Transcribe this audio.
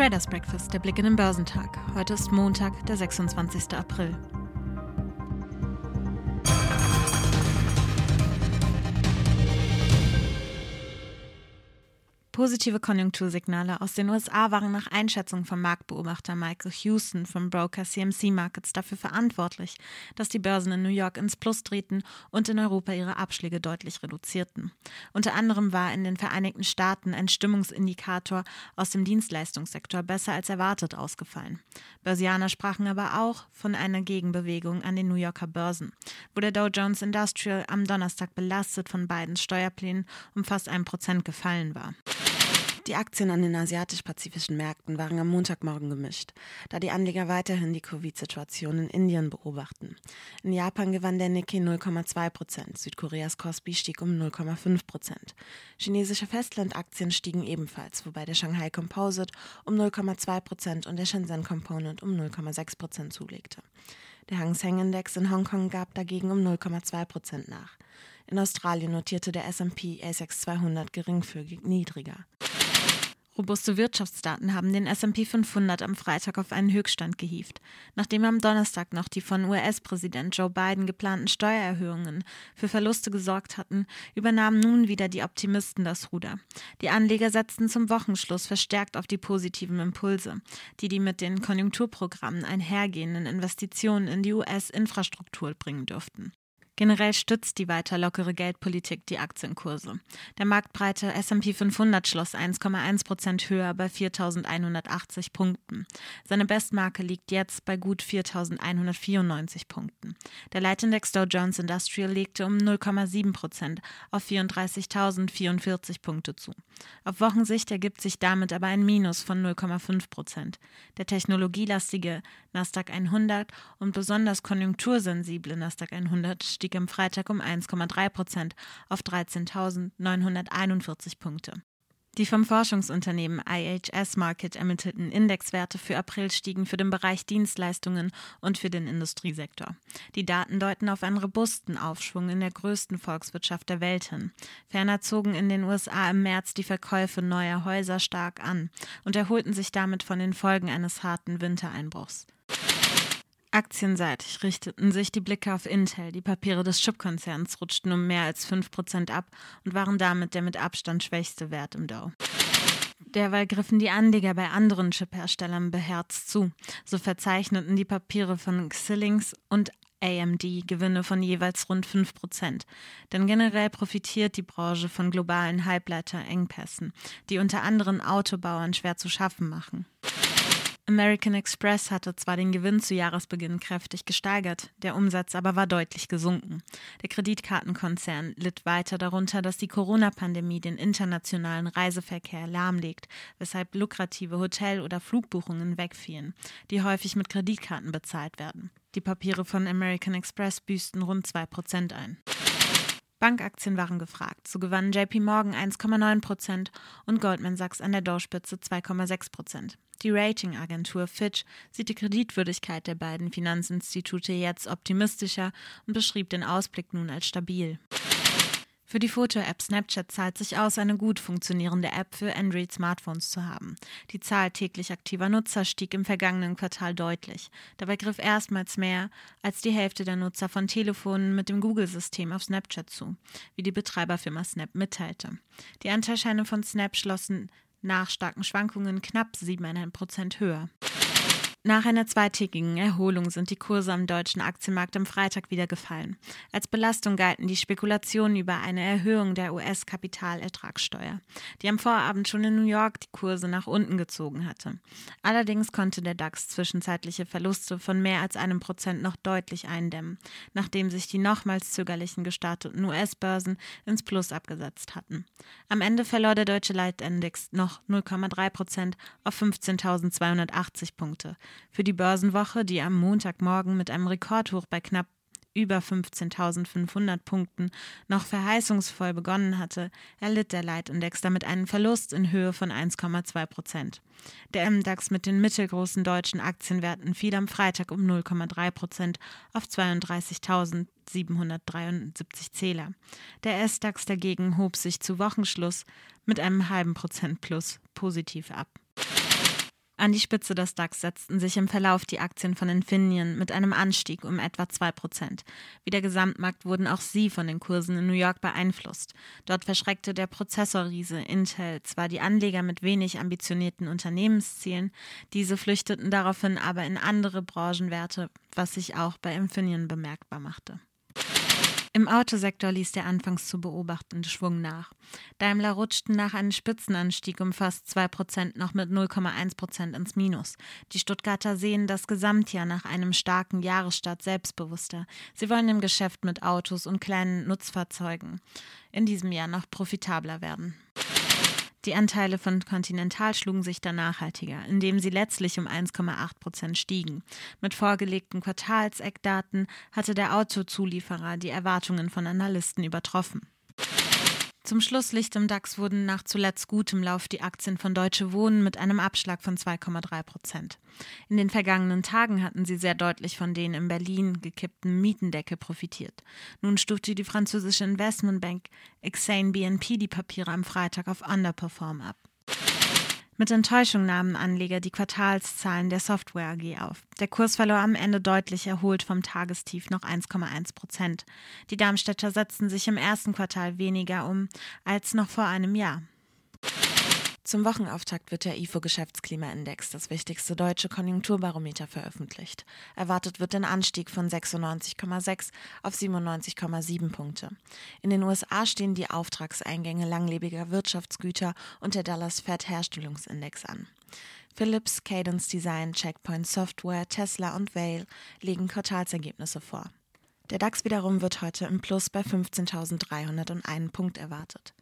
Traders Breakfast, der Blick in den Börsentag. Heute ist Montag, der 26. April. Positive Konjunktursignale aus den USA waren nach Einschätzung vom Marktbeobachter Michael Houston vom Broker CMC Markets dafür verantwortlich, dass die Börsen in New York ins Plus drehten und in Europa ihre Abschläge deutlich reduzierten. Unter anderem war in den Vereinigten Staaten ein Stimmungsindikator aus dem Dienstleistungssektor besser als erwartet ausgefallen. Börsianer sprachen aber auch von einer Gegenbewegung an den New Yorker Börsen, wo der Dow Jones Industrial am Donnerstag belastet von beiden Steuerplänen um fast ein Prozent gefallen war. Die Aktien an den asiatisch-pazifischen Märkten waren am Montagmorgen gemischt, da die Anleger weiterhin die Covid-Situation in Indien beobachten. In Japan gewann der Nikkei 0,2 Prozent, Südkoreas Kospi stieg um 0,5 Prozent. Chinesische Festlandaktien stiegen ebenfalls, wobei der Shanghai Composite um 0,2 Prozent und der Shenzhen Component um 0,6 Prozent zulegte. Der Hang Seng Index in Hongkong gab dagegen um 0,2 Prozent nach. In Australien notierte der S&P ASX 200 geringfügig niedriger. Robuste Wirtschaftsdaten haben den SP 500 am Freitag auf einen Höchststand gehievt. Nachdem am Donnerstag noch die von US-Präsident Joe Biden geplanten Steuererhöhungen für Verluste gesorgt hatten, übernahmen nun wieder die Optimisten das Ruder. Die Anleger setzten zum Wochenschluss verstärkt auf die positiven Impulse, die die mit den Konjunkturprogrammen einhergehenden Investitionen in die US-Infrastruktur bringen dürften. Generell stützt die weiter lockere Geldpolitik die Aktienkurse. Der marktbreite S&P 500 schloss 1,1 Prozent höher bei 4.180 Punkten. Seine Bestmarke liegt jetzt bei gut 4.194 Punkten. Der Leitindex Dow Jones Industrial legte um 0,7 Prozent auf 34.044 Punkte zu. Auf Wochensicht ergibt sich damit aber ein Minus von 0,5 Prozent. Der technologielastige Nasdaq 100 und besonders konjunktursensible Nasdaq 100 stieg stieg am Freitag um 1,3 Prozent auf 13.941 Punkte. Die vom Forschungsunternehmen IHS Market ermittelten Indexwerte für April stiegen für den Bereich Dienstleistungen und für den Industriesektor. Die Daten deuten auf einen robusten Aufschwung in der größten Volkswirtschaft der Welt hin. Ferner zogen in den USA im März die Verkäufe neuer Häuser stark an und erholten sich damit von den Folgen eines harten Wintereinbruchs. Aktienseitig richteten sich die Blicke auf Intel. Die Papiere des Chipkonzerns rutschten um mehr als 5% ab und waren damit der mit Abstand schwächste Wert im Dow. Derweil griffen die Anleger bei anderen Chipherstellern beherzt zu. So verzeichneten die Papiere von Xilinx und AMD Gewinne von jeweils rund 5%. Denn generell profitiert die Branche von globalen Halbleiterengpässen, die unter anderem Autobauern schwer zu schaffen machen. American Express hatte zwar den Gewinn zu Jahresbeginn kräftig gesteigert, der Umsatz aber war deutlich gesunken. Der Kreditkartenkonzern litt weiter darunter, dass die Corona-Pandemie den internationalen Reiseverkehr lahmlegt, weshalb lukrative Hotel- oder Flugbuchungen wegfielen, die häufig mit Kreditkarten bezahlt werden. Die Papiere von American Express büßten rund 2% ein. Bankaktien waren gefragt. So gewannen JP Morgan 1,9 Prozent und Goldman Sachs an der Dow-Spitze 2,6 Prozent. Die Ratingagentur Fitch sieht die Kreditwürdigkeit der beiden Finanzinstitute jetzt optimistischer und beschrieb den Ausblick nun als stabil. Für die Foto-App Snapchat zahlt sich aus, eine gut funktionierende App für Android-Smartphones zu haben. Die Zahl täglich aktiver Nutzer stieg im vergangenen Quartal deutlich. Dabei griff erstmals mehr als die Hälfte der Nutzer von Telefonen mit dem Google-System auf Snapchat zu, wie die Betreiberfirma Snap mitteilte. Die Anteilscheine von Snap schlossen nach starken Schwankungen knapp 7,5 Prozent höher. Nach einer zweitägigen Erholung sind die Kurse am deutschen Aktienmarkt am Freitag wieder gefallen. Als Belastung galten die Spekulationen über eine Erhöhung der US-Kapitalertragssteuer, die am Vorabend schon in New York die Kurse nach unten gezogen hatte. Allerdings konnte der DAX zwischenzeitliche Verluste von mehr als einem Prozent noch deutlich eindämmen, nachdem sich die nochmals zögerlichen gestarteten US-Börsen ins Plus abgesetzt hatten. Am Ende verlor der deutsche Leitindex noch 0,3 Prozent auf 15.280 Punkte. Für die Börsenwoche, die am Montagmorgen mit einem Rekordhoch bei knapp über 15.500 Punkten noch verheißungsvoll begonnen hatte, erlitt der Leitindex damit einen Verlust in Höhe von 1,2 Prozent. Der MDAX mit den mittelgroßen deutschen Aktienwerten fiel am Freitag um 0,3 Prozent auf 32.773 Zähler. Der SDAX dagegen hob sich zu Wochenschluss mit einem halben Prozent plus positiv ab. An die Spitze des DAX setzten sich im Verlauf die Aktien von Infineon mit einem Anstieg um etwa 2%. Wie der Gesamtmarkt wurden auch sie von den Kursen in New York beeinflusst. Dort verschreckte der Prozessorriese Intel zwar die Anleger mit wenig ambitionierten Unternehmenszielen, diese flüchteten daraufhin aber in andere Branchenwerte, was sich auch bei Infineon bemerkbar machte. Im Autosektor ließ der anfangs zu beobachtende Schwung nach. Daimler rutschten nach einem Spitzenanstieg um fast 2% noch mit 0,1% ins Minus. Die Stuttgarter sehen das Gesamtjahr nach einem starken Jahresstart selbstbewusster. Sie wollen im Geschäft mit Autos und kleinen Nutzfahrzeugen in diesem Jahr noch profitabler werden. Die Anteile von Continental schlugen sich dann nachhaltiger, indem sie letztlich um 1,8 Prozent stiegen. Mit vorgelegten Quartalseckdaten hatte der Autozulieferer die Erwartungen von Analysten übertroffen. Zum Schlusslicht im DAX wurden nach zuletzt gutem Lauf die Aktien von Deutsche Wohnen mit einem Abschlag von 2,3 Prozent. In den vergangenen Tagen hatten sie sehr deutlich von den in Berlin gekippten Mietendecke profitiert. Nun stufte die französische Investmentbank Exane BNP die Papiere am Freitag auf Underperform ab. Mit Enttäuschung nahmen Anleger die Quartalszahlen der Software AG auf. Der Kurs verlor am Ende deutlich erholt vom Tagestief noch 1,1 Prozent. Die Darmstädter setzten sich im ersten Quartal weniger um als noch vor einem Jahr. Zum Wochenauftakt wird der IFO-Geschäftsklimaindex, das wichtigste deutsche Konjunkturbarometer, veröffentlicht. Erwartet wird ein Anstieg von 96,6 auf 97,7 Punkte. In den USA stehen die Auftragseingänge langlebiger Wirtschaftsgüter und der Dallas Fed Herstellungsindex an. Philips, Cadence Design, Checkpoint Software, Tesla und Vail legen Quartalsergebnisse vor. Der DAX wiederum wird heute im Plus bei 15.301 Punkt erwartet.